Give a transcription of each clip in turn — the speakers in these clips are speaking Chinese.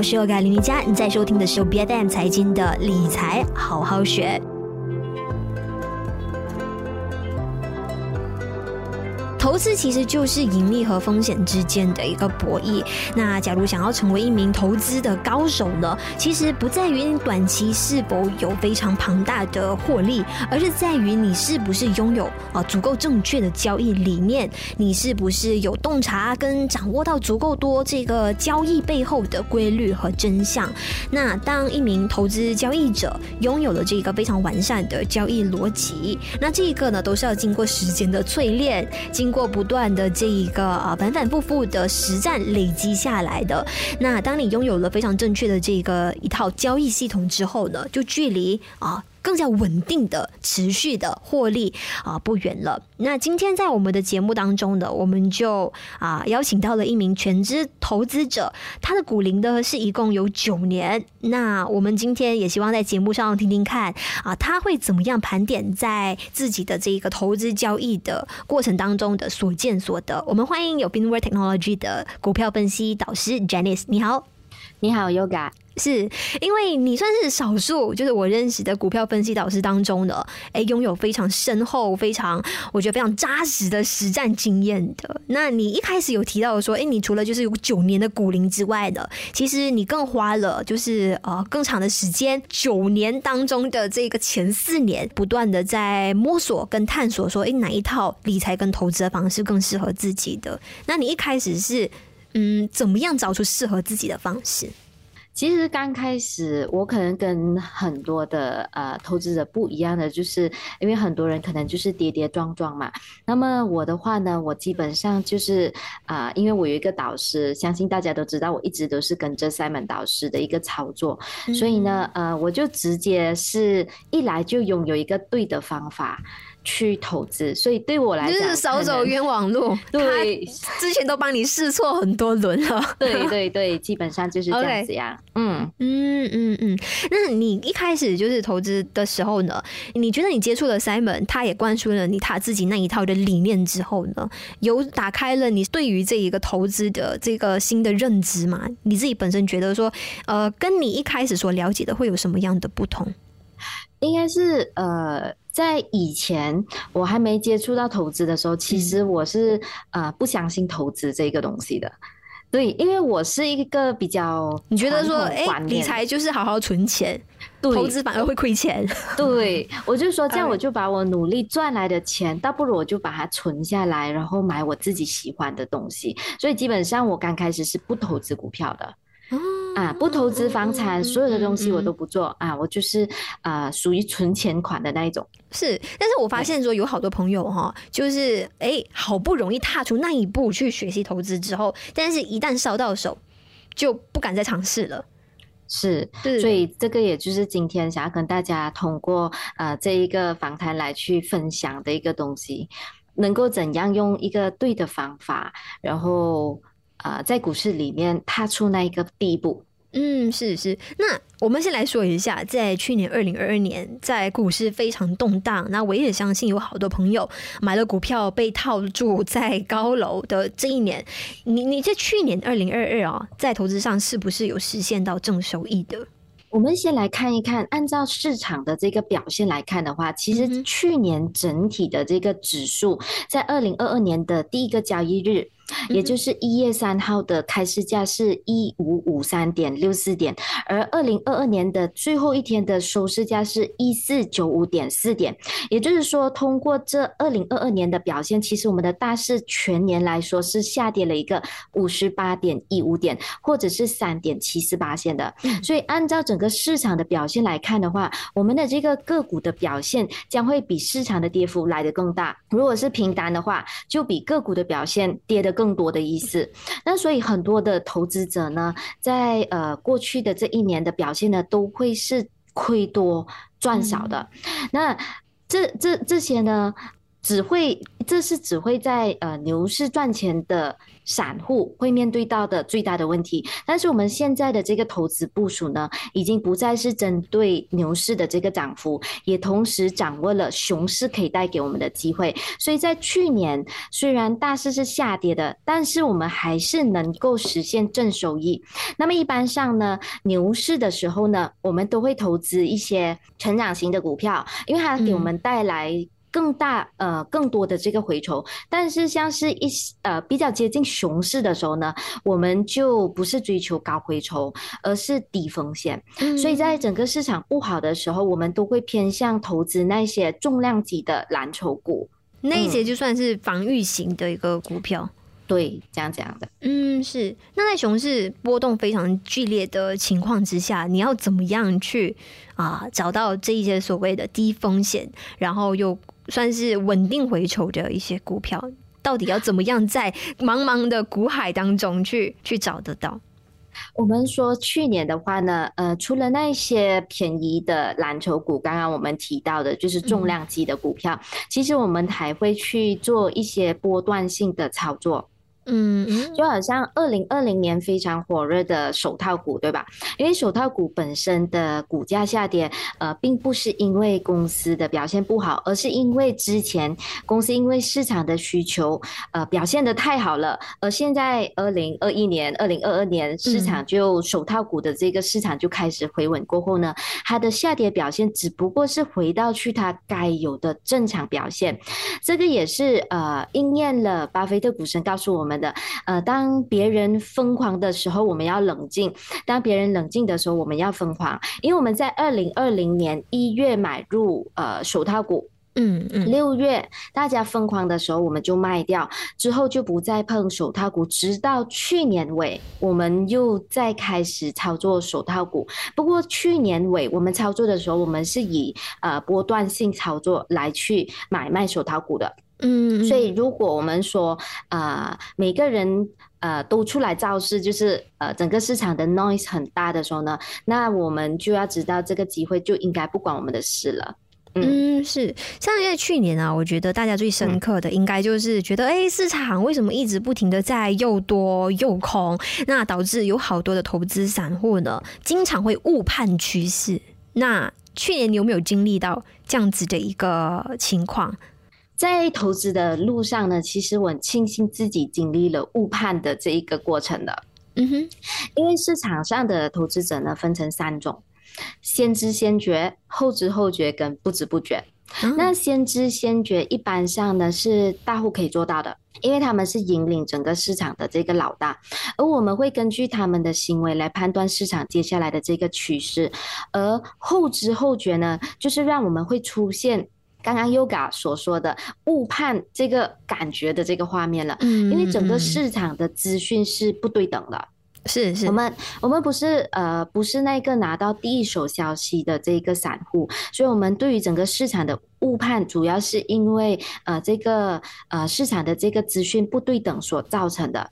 我是 Yoga 林瑜伽，你在收听的是 BFM 财经的理财好好学。投资其实就是盈利和风险之间的一个博弈。那假如想要成为一名投资的高手呢，其实不在于你短期是否有非常庞大的获利，而是在于你是不是拥有啊足够正确的交易理念，你是不是有洞察跟掌握到足够多这个交易背后的规律和真相。那当一名投资交易者拥有了这个非常完善的交易逻辑，那这个呢都是要经过时间的淬炼，经过过不断的这一个啊反反复复的实战累积下来的，那当你拥有了非常正确的这个一套交易系统之后呢，就距离啊。更加稳定的、持续的获利啊，不远了。那今天在我们的节目当中呢，我们就啊邀请到了一名全职投资者，他的股龄呢是一共有九年。那我们今天也希望在节目上听听看啊，他会怎么样盘点在自己的这个投资交易的过程当中的所见所得。我们欢迎有 b i n w a r Technology 的股票分析导师 Janice，你好，你好，Yoga。是因为你算是少数，就是我认识的股票分析导师当中的，哎，拥有非常深厚、非常我觉得非常扎实的实战经验的。那你一开始有提到说，哎，你除了就是有九年的股龄之外的，其实你更花了就是呃更长的时间，九年当中的这个前四年，不断的在摸索跟探索，说，哎，哪一套理财跟投资的方式更适合自己的？那你一开始是嗯，怎么样找出适合自己的方式？其实刚开始，我可能跟很多的呃投资者不一样的，就是因为很多人可能就是跌跌撞撞嘛。那么我的话呢，我基本上就是啊、呃，因为我有一个导师，相信大家都知道，我一直都是跟着 Simon 导师的一个操作，嗯、所以呢，呃，我就直接是一来就拥有一个对的方法。去投资，所以对我来讲就是少走冤枉路。对，之前都帮你试错很多轮了。对对对，基本上就是这样子呀。嗯嗯嗯嗯。那你一开始就是投资的时候呢？你觉得你接触了 Simon，他也灌输了你他自己那一套的理念之后呢，有打开了你对于这一个投资的这个新的认知吗？你自己本身觉得说，呃，跟你一开始所了解的会有什么样的不同？应该是呃。在以前我还没接触到投资的时候，其实我是呃、不相信投资这个东西的。对，因为我是一个比较你觉得说，哎、欸，理财就是好好存钱，对投资反而会亏钱。对，我就说这样，我就把我努力赚来的钱，倒不如我就把它存下来，然后买我自己喜欢的东西。所以基本上我刚开始是不投资股票的。啊，不投资房产，所有的东西我都不做啊，我就是啊，属于存钱款的那一种。是，但是我发现说有好多朋友哈，就是哎，好不容易踏出那一步去学习投资之后，但是一旦烧到手，就不敢再尝试了。是，所以这个也就是今天想要跟大家通过呃这一个访谈来去分享的一个东西，能够怎样用一个对的方法，然后。啊、呃，在股市里面踏出那一个第一步，嗯，是是。那我们先来说一下，在去年二零二二年，在股市非常动荡，那我也相信有好多朋友买了股票被套住在高楼的这一年，你你在去年二零二二啊，在投资上是不是有实现到正收益的？我们先来看一看，按照市场的这个表现来看的话，其实去年整体的这个指数在二零二二年的第一个交易日。也就是一月三号的开市价是一五五三点六四点，而二零二二年的最后一天的收市价是一四九五点四点。也就是说，通过这二零二二年的表现，其实我们的大市全年来说是下跌了一个五十八点一五点，或者是三点七四八线的。所以，按照整个市场的表现来看的话，我们的这个个股的表现将会比市场的跌幅来得更大。如果是平单的话，就比个股的表现跌得更。多的意思，那所以很多的投资者呢，在呃过去的这一年的表现呢，都会是亏多赚少的。嗯、那这这这些呢，只会，这是只会在呃牛市赚钱的散户会面对到的最大的问题。但是我们现在的这个投资部署呢，已经不再是针对牛市的这个涨幅，也同时掌握了熊市可以带给我们的机会。所以在去年虽然大势是下跌的，但是我们还是能够实现正收益。那么一般上呢，牛市的时候呢，我们都会投资一些成长型的股票，因为它给我们带来。更大呃更多的这个回酬，但是像是一呃比较接近熊市的时候呢，我们就不是追求高回酬，而是低风险。嗯。所以在整个市场不好的时候，我们都会偏向投资那些重量级的蓝筹股，那一些就算是防御型的一个股票。嗯。对，这样这样的。嗯，是。那在熊市波动非常剧烈的情况之下，你要怎么样去啊找到这一些所谓的低风险，然后又算是稳定回抽的一些股票，到底要怎么样在茫茫的股海当中去去找得到？我们说去年的话呢，呃，除了那些便宜的蓝筹股，刚刚我们提到的就是重量级的股票，其实我们还会去做一些波段性的操作。嗯，就好像二零二零年非常火热的手套股，对吧？因为手套股本身的股价下跌，呃，并不是因为公司的表现不好，而是因为之前公司因为市场的需求，呃，表现的太好了。而现在二零二一年、二零二二年市场就手套股的这个市场就开始回稳过后呢，它的下跌表现只不过是回到去它该有的正常表现。这个也是呃应验了巴菲特股神告诉我们的，呃，当别人疯狂的时候，我们要冷静；当别人冷静的时候，我们要疯狂。因为我们在二零二零年一月买入呃手套股，嗯嗯，六月大家疯狂的时候，我们就卖掉，之后就不再碰手套股，直到去年尾，我们又再开始操作手套股。不过去年尾我们操作的时候，我们是以呃波段性操作来去买卖手套股的。嗯，所以如果我们说，呃，每个人呃都出来造势，就是呃整个市场的 noise 很大的时候呢，那我们就要知道这个机会就应该不关我们的事了。嗯，嗯是，像在去年啊，我觉得大家最深刻的应该就是觉得，哎、嗯，市场为什么一直不停的在又多又空，那导致有好多的投资散户呢，经常会误判趋势。那去年你有没有经历到这样子的一个情况？在投资的路上呢，其实我很庆幸自己经历了误判的这一个过程的。嗯哼，因为市场上的投资者呢，分成三种：先知先觉、后知后觉跟不知不觉。嗯。那先知先觉一般上呢是大户可以做到的，因为他们是引领整个市场的这个老大，而我们会根据他们的行为来判断市场接下来的这个趋势。而后知后觉呢，就是让我们会出现。刚刚 Yoga 所说的误判这个感觉的这个画面了，嗯，因为整个市场的资讯是不对等的，是是，我们我们不是呃不是那个拿到第一手消息的这个散户，所以我们对于整个市场的误判，主要是因为呃这个呃市场的这个资讯不对等所造成的。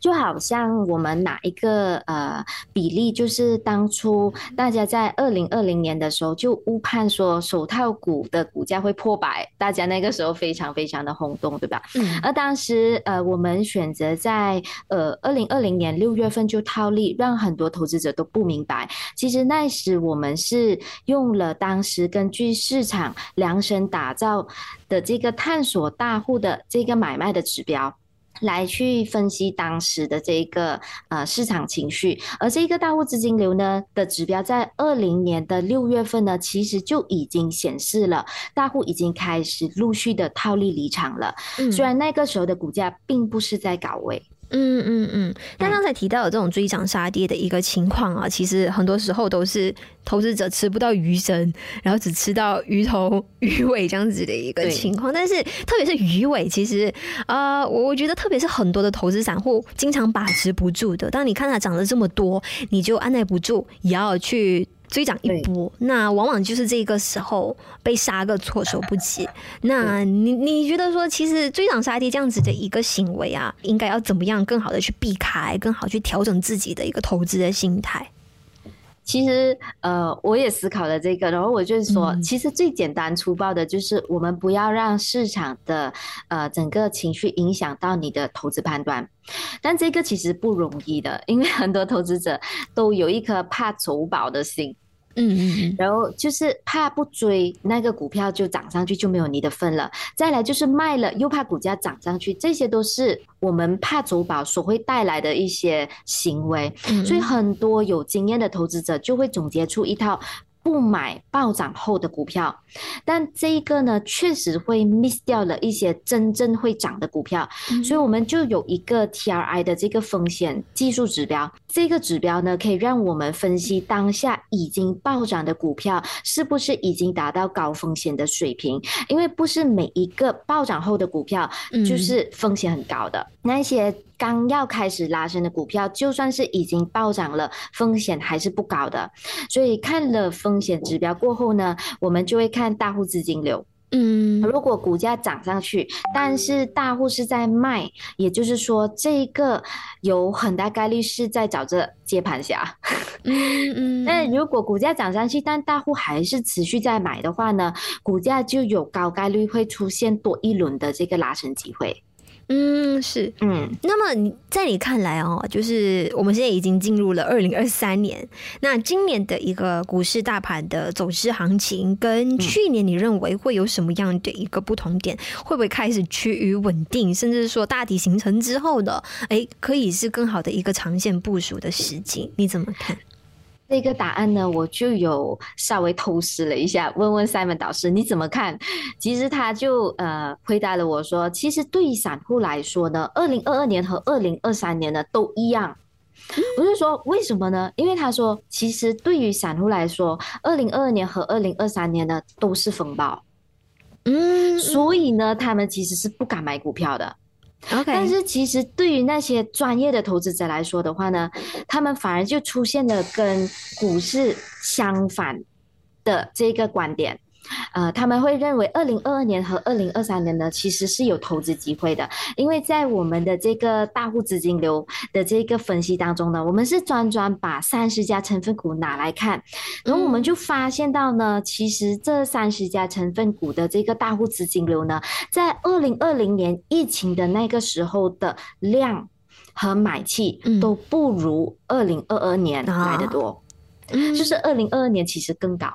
就好像我们哪一个呃比例，就是当初大家在二零二零年的时候就误判说手套股的股价会破百，大家那个时候非常非常的轰动，对吧？嗯。而当时呃我们选择在呃二零二零年六月份就套利，让很多投资者都不明白，其实那时我们是用了当时根据市场量身打造的这个探索大户的这个买卖的指标。来去分析当时的这个呃市场情绪，而这个大户资金流呢的指标，在二零年的六月份呢，其实就已经显示了大户已经开始陆续的套利离场了。嗯，虽然那个时候的股价并不是在高位。嗯嗯嗯，但刚才提到的这种追涨杀跌的一个情况啊，其实很多时候都是投资者吃不到鱼身，然后只吃到鱼头鱼尾这样子的一个情况。但是特别是鱼尾，其实啊，呃，我觉得特别是很多的投资散户经常把持不住的。当你看它涨了这么多，你就按捺不住，也要去。追涨一波，那往往就是这个时候被杀个措手不及。那你你觉得说，其实追涨杀跌这样子的一个行为啊，应该要怎么样更好的去避开，更好去调整自己的一个投资的心态？其实呃，我也思考了这个，然后我就是说，嗯、其实最简单粗暴的就是我们不要让市场的呃整个情绪影响到你的投资判断。但这个其实不容易的，因为很多投资者都有一颗怕走宝的心。嗯嗯嗯，然后就是怕不追那个股票就涨上去就没有你的份了，再来就是卖了又怕股价涨上去，这些都是我们怕走宝所会带来的一些行为，所以很多有经验的投资者就会总结出一套。不买暴涨后的股票，但这一个呢，确实会 miss 掉了一些真正会涨的股票，嗯、所以我们就有一个 TRI 的这个风险技术指标，这个指标呢，可以让我们分析当下已经暴涨的股票是不是已经达到高风险的水平，因为不是每一个暴涨后的股票就是风险很高的，嗯、那些。刚要开始拉升的股票，就算是已经暴涨了，风险还是不高的。所以看了风险指标过后呢，我们就会看大户资金流。嗯，如果股价涨上去，但是大户是在卖，也就是说，这个有很大概率是在找着接盘侠。嗯嗯。但如果股价涨上去，但大户还是持续在买的话呢，股价就有高概率会出现多一轮的这个拉升机会。嗯，是，嗯，那么在你看来哦，就是我们现在已经进入了二零二三年，那今年的一个股市大盘的走势行情，跟去年你认为会有什么样的一个不同点？会不会开始趋于稳定，甚至说大体形成之后的，哎，可以是更好的一个长线部署的时机？你怎么看？这个答案呢，我就有稍微偷师了一下，问问 Simon 导师你怎么看？其实他就呃回答了我说，其实对于散户来说呢，二零二二年和二零二三年呢都一样。我就说为什么呢？因为他说，其实对于散户来说，二零二二年和二零二三年呢都是风暴，嗯，所以呢，他们其实是不敢买股票的。OK，但是其实对于那些专业的投资者来说的话呢，他们反而就出现了跟股市相反的这个观点。呃，他们会认为二零二二年和二零二三年呢，其实是有投资机会的，因为在我们的这个大户资金流的这个分析当中呢，我们是专专把三十家成分股拿来看，然后我们就发现到呢，其实这三十家成分股的这个大户资金流呢，在二零二零年疫情的那个时候的量和买气都不如二零二二年来的多，就是二零二二年其实更高。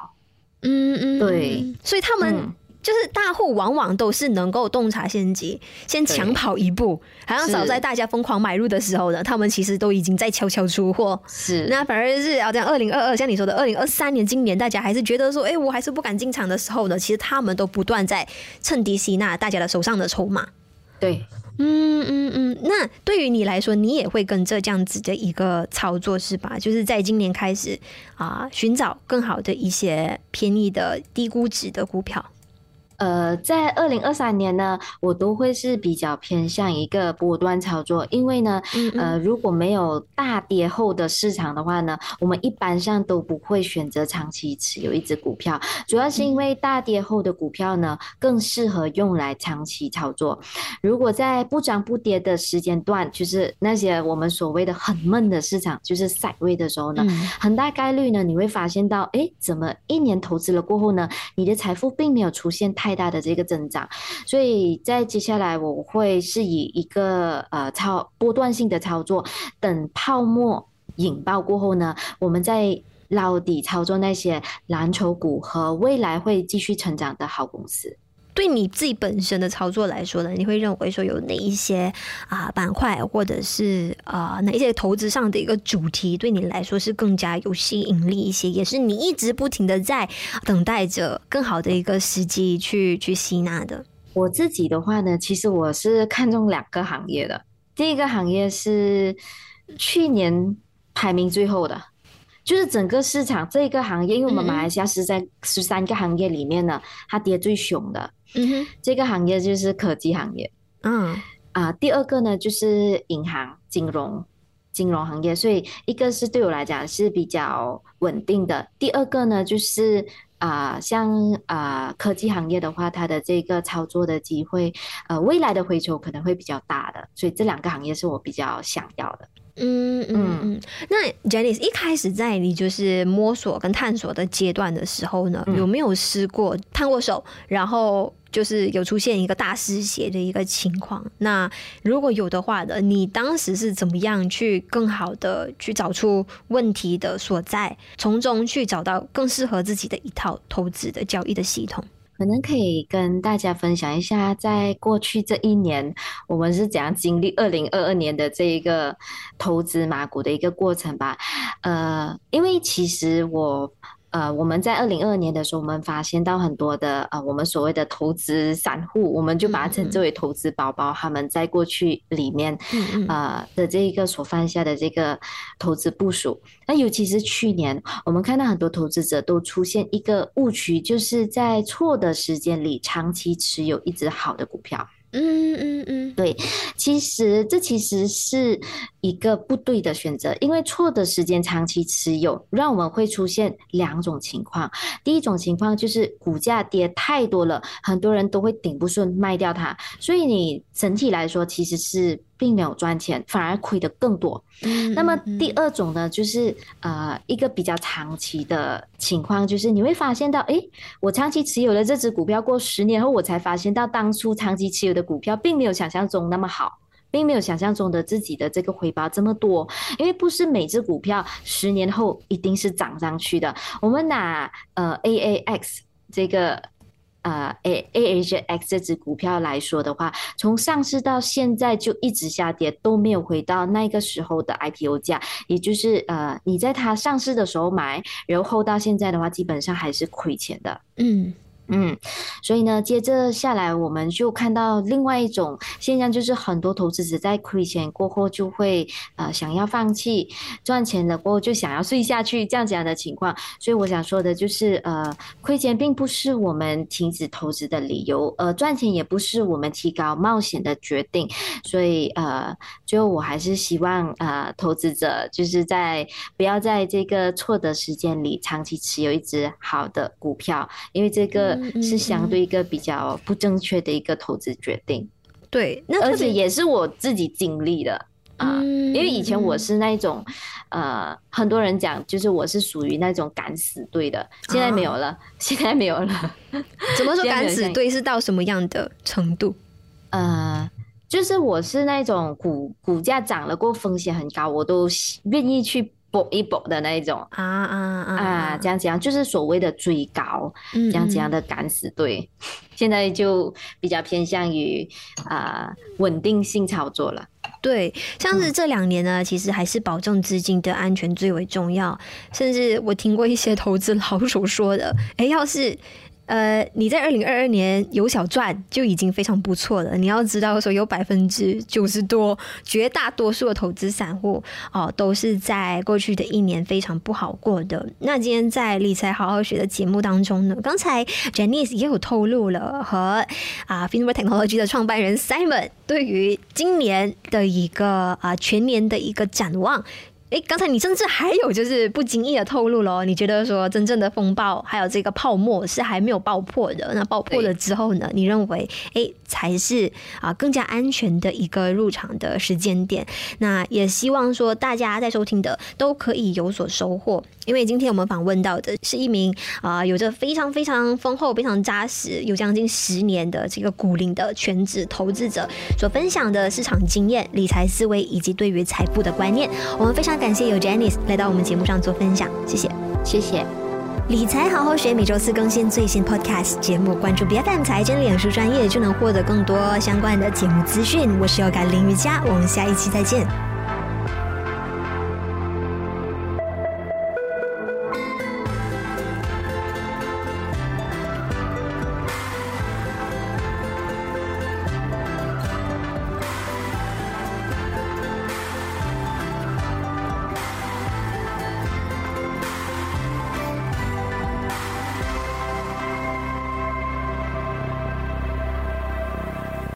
嗯嗯，对，所以他们就是大户，往往都是能够洞察先机，先抢跑一步，好像早在大家疯狂买入的时候呢，他们其实都已经在悄悄出货。是，那反而是要这样，二零二二，像你说的，二零二三年，今年大家还是觉得说，哎，我还是不敢进场的时候呢，其实他们都不断在趁低吸纳大家的手上的筹码。对。嗯嗯嗯，那对于你来说，你也会跟着这样子的一个操作是吧？就是在今年开始啊，寻找更好的一些便宜的低估值的股票。呃，在二零二三年呢，我都会是比较偏向一个波段操作，因为呢，嗯嗯。呃，如果没有大跌后的市场的话呢，我们一般上都不会选择长期持有一只股票，主要是因为大跌后的股票呢，更适合用来长期操作。如果在不涨不跌的时间段，就是那些我们所谓的很闷的市场，就是 sideways 的时候呢，嗯、很大概率呢，你会发现到，哎，怎么一年投资了过后呢，你的财富并没有出现太太大的这个增长，所以在接下来我会是以一个呃操波段性的操作，等泡沫引爆过后呢，我们再捞底操作那些蓝筹股和未来会继续成长的好公司。对你自己本身的操作来说呢，你会认为说有哪一些啊板块，或者是啊哪一些投资上的一个主题，对你来说是更加有吸引力一些，也是你一直不停的在等待着更好的一个时机去去吸纳的。我自己的话呢，其实我是看中两个行业的，第一个行业是去年排名最后的。就是整个市场这个行业，因为我们马来西亚是在十三个行业里面呢，它跌最凶的。嗯哼，这个行业就是科技行业。嗯啊，第二个呢就是银行、金融、金融行业。所以一个是对我来讲是比较稳定的，第二个呢就是啊，像啊科技行业的话，它的这个操作的机会，呃，未来的回酬可能会比较大的。所以这两个行业是我比较想要的。嗯嗯嗯。那 Jenny 一开始在你就是摸索跟探索的阶段的时候呢，嗯、有没有试过探过手，然后就是有出现一个大失血的一个情况？那如果有的话呢，你当时是怎么样去更好的去找出问题的所在，从中去找到更适合自己的一套投资的交易的系统？可能可以跟大家分享一下，在过去这一年，我们是怎样经历二零二二年的这一个投资马股的一个过程吧。呃，因为其实我。呃，我们在二零二二年的时候，我们发现到很多的呃，我们所谓的投资散户，我们就把它称之为投资宝宝，他们在过去里面呃的这一个所犯下的这个投资部署。那尤其是去年，我们看到很多投资者都出现一个误区，就是在错的时间里长期持有一只好的股票。嗯嗯嗯，对，其实这其实是一个不对的选择，因为错的时间长期持有，让我们会出现两种情况。第一种情况就是股价跌太多了，很多人都会顶不顺卖掉它，所以你整体来说其实是。并没有赚钱，反而亏得更多。嗯，那么第二种呢，就是呃一个比较长期的情况，就是你会发现到，诶，我长期持有了这只股票，过十年后我才发现到，当初长期持有的股票并没有想象中那么好，并没有想象中的自己的这个回报这么多。因为不是每只股票十年后一定是涨上去的。我们拿呃 AAX 这个。呃，A A H X 这只股票来说的话，从上市到现在就一直下跌，都没有回到那个时候的 IPO 价，也就是呃，你在它上市的时候买，然后到现在的话，基本上还是亏钱的。嗯。嗯，所以呢，接着下来我们就看到另外一种现象，就是很多投资者在亏钱过后就会呃想要放弃，赚钱了过后就想要睡下去这样这样的情况。所以我想说的就是，呃，亏钱并不是我们停止投资的理由，呃，赚钱也不是我们提高冒险的决定。所以呃，最后我还是希望呃投资者就是在不要在这个错的时间里长期持有一只好的股票，因为这个。是相对一个比较不正确的一个投资决定，对，那而且也是我自己经历的啊，因为以前我是那种，呃，很多人讲就是我是属于那种敢死队的，现在没有了，现在没有了。怎么说敢死队是到什么样的程度？呃，就是我是那种股股价涨了过风险很高，我都愿意去。搏一搏的那一种啊啊啊啊，这样这样就是所谓的追高，这样这样的敢死队，现在就比较偏向于啊稳定性操作了。对，像是这两年呢，其实还是保证资金的安全最为重要。甚至我听过一些投资老手说的，哎，要是。呃，你在二零二二年有小赚就已经非常不错了。你要知道说，有百分之九十多，绝大多数的投资散户哦，都是在过去的一年非常不好过的。那今天在理财好好学的节目当中呢，刚才 Janice 也有透露了和啊 Finward Technology 的创办人 Simon 对于今年的一个啊全年的一个展望。哎，刚才你甚至还有就是不经意的透露了，你觉得说真正的风暴还有这个泡沫是还没有爆破的，那爆破了之后呢？你认为哎才是啊更加安全的一个入场的时间点？那也希望说大家在收听的都可以有所收获，因为今天我们访问到的是一名啊有着非常非常丰厚、非常扎实、有将近十年的这个股龄的全职投资者所分享的市场经验、理财思维以及对于财富的观念，我们非常。感谢有 Janice 来到我们节目上做分享，谢谢，谢谢。理财好好学，每周四更新最新 Podcast 节目，关注 BFM 财经脸书专业就能获得更多相关的节目资讯。我是 Yoga 林瑜伽，我们下一期再见。